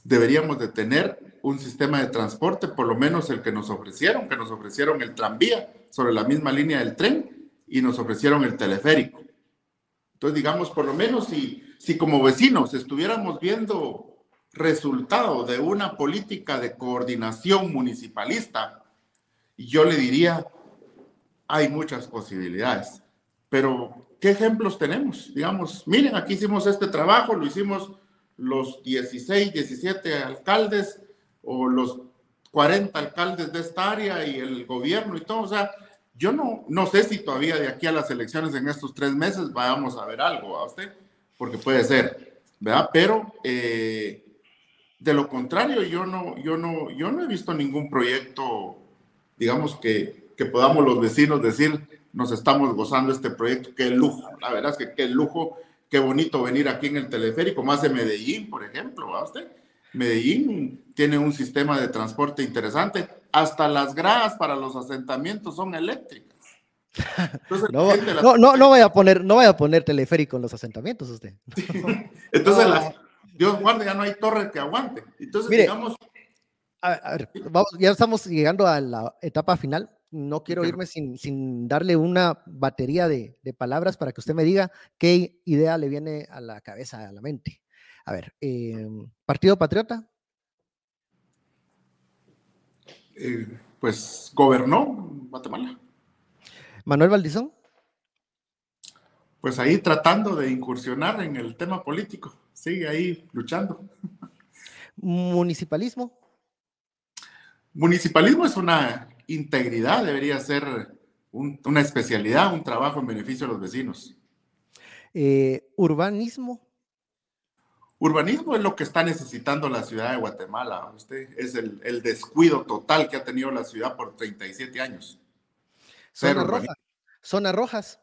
Deberíamos de tener un sistema de transporte, por lo menos el que nos ofrecieron, que nos ofrecieron el tranvía sobre la misma línea del tren y nos ofrecieron el teleférico. Entonces, digamos, por lo menos si, si como vecinos estuviéramos viendo resultado de una política de coordinación municipalista, yo le diría, hay muchas posibilidades. Pero, ¿qué ejemplos tenemos? Digamos, miren, aquí hicimos este trabajo, lo hicimos los 16, 17 alcaldes o los 40 alcaldes de esta área y el gobierno y todo. O sea, yo no, no sé si todavía de aquí a las elecciones en estos tres meses vayamos a ver algo a usted, porque puede ser, ¿verdad? Pero eh, de lo contrario, yo no, yo no, yo no he visto ningún proyecto, digamos, que, que podamos los vecinos decir, nos estamos gozando este proyecto, qué lujo. La verdad es que qué lujo qué bonito venir aquí en el teleférico, más de Medellín, por ejemplo, ¿va usted? Medellín tiene un sistema de transporte interesante, hasta las gradas para los asentamientos son eléctricas. no, no, no, voy a poner, no voy a poner teleférico en los asentamientos usted. Entonces, Dios guarde, ya no hay torre que aguante. Entonces, digamos... A ver, vamos, ya estamos llegando a la etapa final. No quiero irme sin, sin darle una batería de, de, palabras para que usted me diga qué idea le viene a la cabeza, a la mente. A ver, em, Partido Patriota. Eh, pues gobernó Guatemala. Manuel Valdizón. Pues ahí tratando de incursionar en el tema político, sigue ahí luchando. Municipalismo. Municipalismo es una integridad, debería ser una especialidad, un trabajo en beneficio de los vecinos. Eh, urbanismo. Urbanismo es lo que está necesitando la ciudad de Guatemala. Usted es el, descuido total que ha tenido la ciudad por 37 años. Zona roja. Zonas rojas.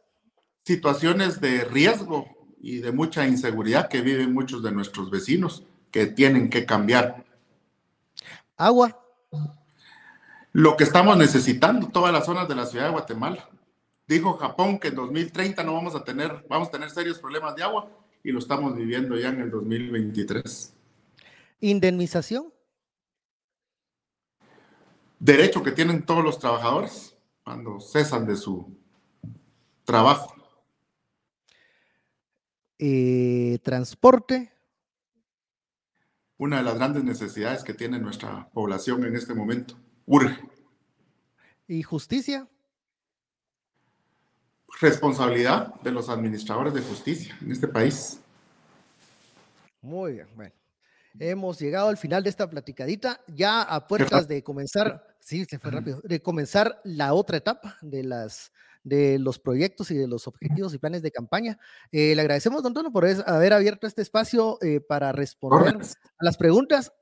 Situaciones de riesgo y de mucha inseguridad que viven muchos de nuestros vecinos que tienen que cambiar. Agua. Lo que estamos necesitando todas las zonas de la ciudad de Guatemala. Dijo Japón que en 2030 no vamos a tener, vamos a tener serios problemas de agua y lo estamos viviendo ya en el 2023. ¿Indemnización? Derecho que tienen todos los trabajadores cuando cesan de su trabajo. Eh, transporte. Una de las grandes necesidades que tiene nuestra población en este momento. Urge. ¿Y justicia? responsabilidad de los administradores de justicia en este país. Muy bien, bueno. Hemos llegado al final de esta platicadita, ya a puertas de comenzar, sí, se fue rápido, de comenzar la otra etapa de las de los proyectos y de los objetivos y planes de campaña. Eh, le agradecemos, don Tono, por haber abierto este espacio eh, para responder a las preguntas.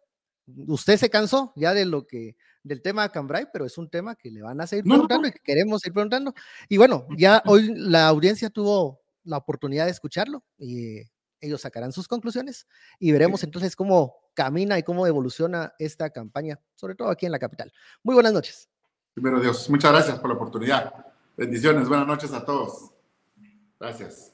Usted se cansó ya de lo que del tema Cambrai, pero es un tema que le van a seguir preguntando y que queremos seguir preguntando. Y bueno, ya hoy la audiencia tuvo la oportunidad de escucharlo y ellos sacarán sus conclusiones y veremos entonces cómo camina y cómo evoluciona esta campaña, sobre todo aquí en la capital. Muy buenas noches. Primero Dios, muchas gracias por la oportunidad. Bendiciones, buenas noches a todos. Gracias.